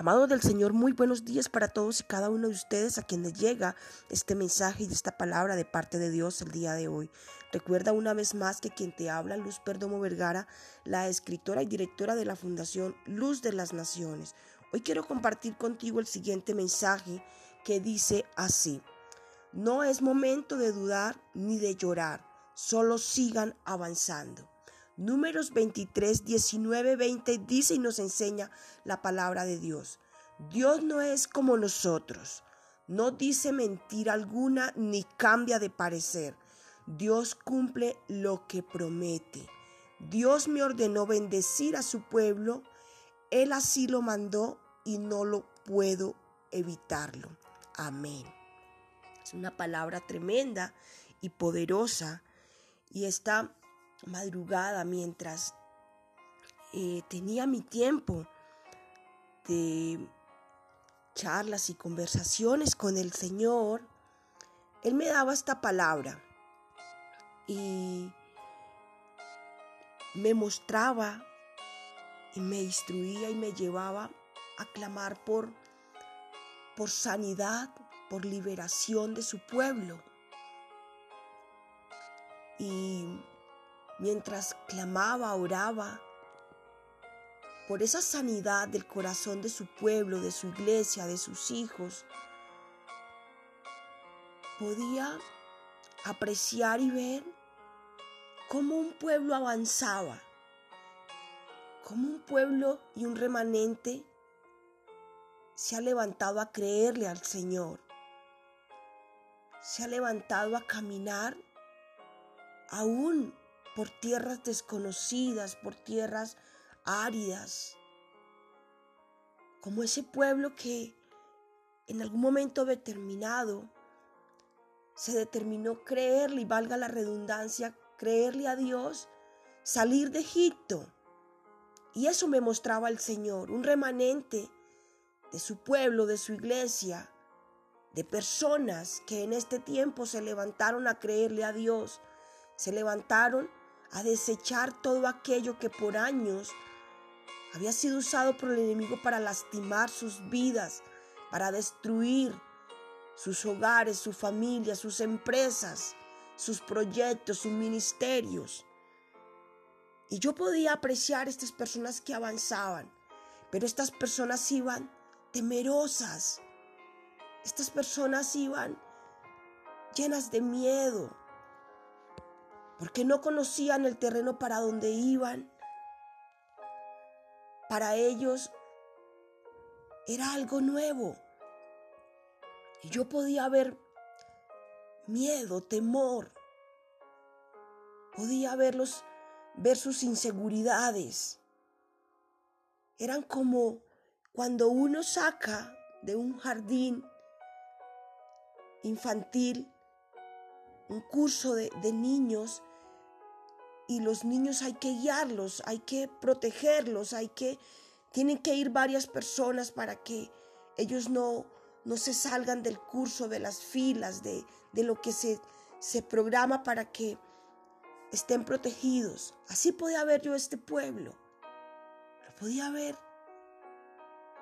Amados del Señor, muy buenos días para todos y cada uno de ustedes a quienes llega este mensaje y esta palabra de parte de Dios el día de hoy. Recuerda una vez más que quien te habla, Luz Perdomo Vergara, la escritora y directora de la Fundación Luz de las Naciones. Hoy quiero compartir contigo el siguiente mensaje que dice así. No es momento de dudar ni de llorar, solo sigan avanzando. Números 23, 19, 20 dice y nos enseña la palabra de Dios. Dios no es como nosotros, no dice mentira alguna ni cambia de parecer. Dios cumple lo que promete. Dios me ordenó bendecir a su pueblo, Él así lo mandó y no lo puedo evitarlo. Amén. Es una palabra tremenda y poderosa y está madrugada mientras eh, tenía mi tiempo de charlas y conversaciones con el Señor, Él me daba esta palabra y me mostraba y me instruía y me llevaba a clamar por, por sanidad, por liberación de su pueblo. Y mientras clamaba, oraba por esa sanidad del corazón de su pueblo, de su iglesia, de sus hijos, podía apreciar y ver cómo un pueblo avanzaba, cómo un pueblo y un remanente se ha levantado a creerle al Señor, se ha levantado a caminar aún por tierras desconocidas, por tierras áridas, como ese pueblo que en algún momento determinado se determinó creerle, y valga la redundancia, creerle a Dios, salir de Egipto. Y eso me mostraba el Señor, un remanente de su pueblo, de su iglesia, de personas que en este tiempo se levantaron a creerle a Dios, se levantaron a desechar todo aquello que por años había sido usado por el enemigo para lastimar sus vidas, para destruir sus hogares, su familia, sus empresas, sus proyectos, sus ministerios. Y yo podía apreciar estas personas que avanzaban, pero estas personas iban temerosas. Estas personas iban llenas de miedo, porque no conocían el terreno para donde iban. Para ellos era algo nuevo. Y yo podía ver miedo, temor. Podía verlos, ver sus inseguridades. Eran como cuando uno saca de un jardín infantil un curso de, de niños y los niños hay que guiarlos, hay que protegerlos, hay que, tienen que ir varias personas para que ellos no, no se salgan del curso, de las filas, de, de lo que se, se programa para que estén protegidos. Así podía ver yo este pueblo. Lo podía ver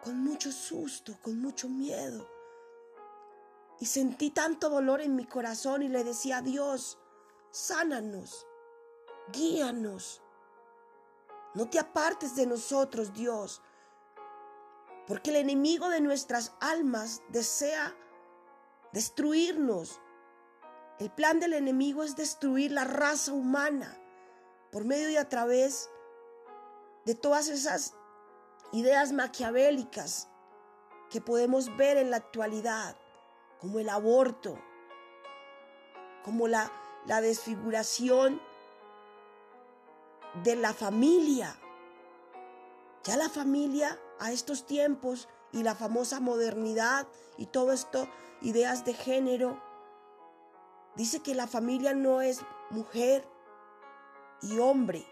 con mucho susto, con mucho miedo. Y sentí tanto dolor en mi corazón y le decía a Dios, sánanos guíanos. No te apartes de nosotros, Dios, porque el enemigo de nuestras almas desea destruirnos. El plan del enemigo es destruir la raza humana por medio y a través de todas esas ideas maquiavélicas que podemos ver en la actualidad, como el aborto, como la, la desfiguración de la familia. Ya la familia a estos tiempos y la famosa modernidad y todo esto, ideas de género, dice que la familia no es mujer y hombre.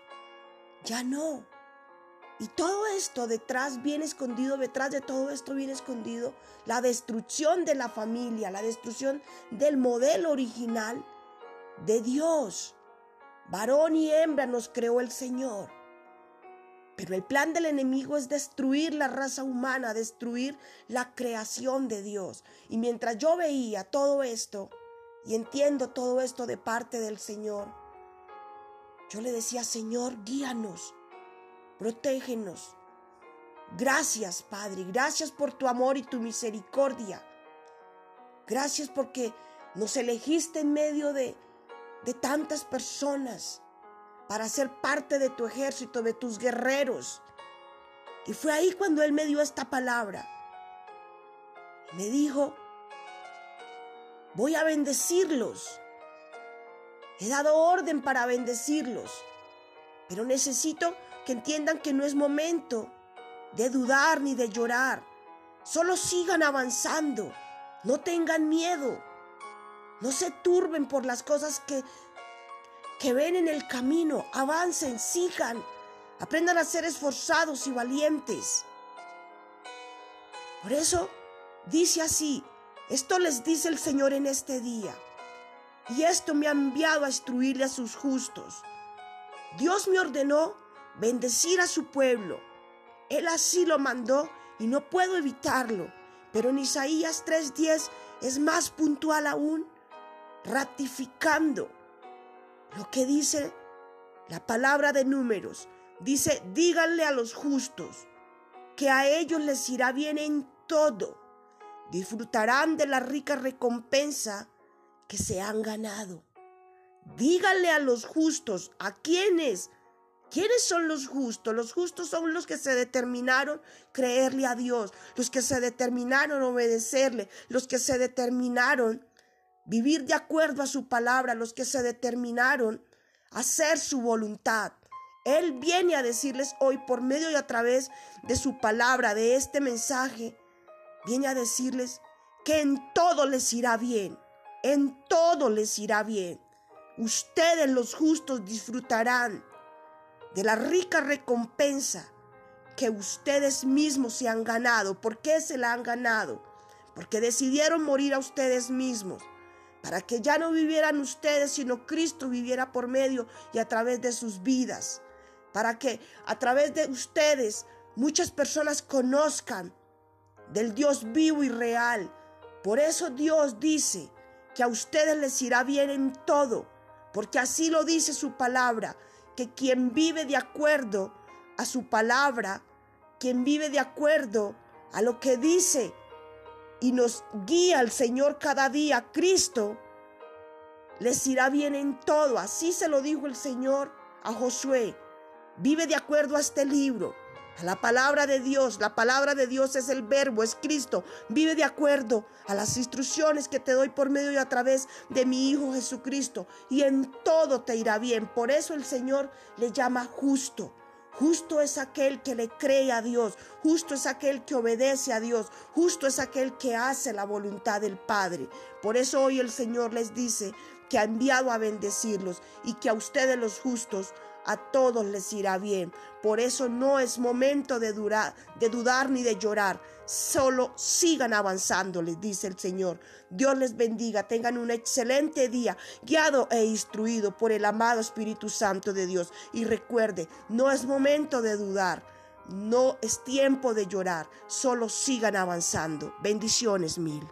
Ya no. Y todo esto detrás viene escondido, detrás de todo esto viene escondido la destrucción de la familia, la destrucción del modelo original de Dios. Varón y hembra nos creó el Señor. Pero el plan del enemigo es destruir la raza humana, destruir la creación de Dios. Y mientras yo veía todo esto y entiendo todo esto de parte del Señor, yo le decía, Señor, guíanos, protégenos. Gracias, Padre, gracias por tu amor y tu misericordia. Gracias porque nos elegiste en medio de, de tantas personas para ser parte de tu ejército, de tus guerreros. Y fue ahí cuando Él me dio esta palabra. Me dijo, voy a bendecirlos. He dado orden para bendecirlos. Pero necesito que entiendan que no es momento de dudar ni de llorar. Solo sigan avanzando. No tengan miedo. No se turben por las cosas que que ven en el camino, avancen, sigan, aprendan a ser esforzados y valientes. Por eso dice así, esto les dice el Señor en este día, y esto me ha enviado a instruirle a sus justos. Dios me ordenó bendecir a su pueblo. Él así lo mandó y no puedo evitarlo. Pero en Isaías 3:10 es más puntual aún, ratificando lo que dice la palabra de números. Dice, díganle a los justos que a ellos les irá bien en todo. Disfrutarán de la rica recompensa que se han ganado. Díganle a los justos, ¿a quiénes? ¿Quiénes son los justos? Los justos son los que se determinaron creerle a Dios, los que se determinaron obedecerle, los que se determinaron vivir de acuerdo a su palabra, los que se determinaron a hacer su voluntad. Él viene a decirles hoy por medio y a través de su palabra, de este mensaje, viene a decirles que en todo les irá bien, en todo les irá bien. Ustedes los justos disfrutarán de la rica recompensa que ustedes mismos se han ganado. ¿Por qué se la han ganado? Porque decidieron morir a ustedes mismos para que ya no vivieran ustedes, sino Cristo viviera por medio y a través de sus vidas, para que a través de ustedes muchas personas conozcan del Dios vivo y real. Por eso Dios dice que a ustedes les irá bien en todo, porque así lo dice su palabra, que quien vive de acuerdo a su palabra, quien vive de acuerdo a lo que dice y nos guía el Señor cada día, Cristo, les irá bien en todo. Así se lo dijo el Señor a Josué. Vive de acuerdo a este libro, a la palabra de Dios. La palabra de Dios es el verbo, es Cristo. Vive de acuerdo a las instrucciones que te doy por medio y a través de mi Hijo Jesucristo. Y en todo te irá bien. Por eso el Señor le llama justo. Justo es aquel que le cree a Dios, justo es aquel que obedece a Dios, justo es aquel que hace la voluntad del Padre. Por eso hoy el Señor les dice que ha enviado a bendecirlos y que a ustedes los justos a todos les irá bien. Por eso no es momento de, de dudar ni de llorar. Solo sigan avanzando, les dice el Señor. Dios les bendiga, tengan un excelente día, guiado e instruido por el amado Espíritu Santo de Dios. Y recuerde, no es momento de dudar, no es tiempo de llorar, solo sigan avanzando. Bendiciones mil.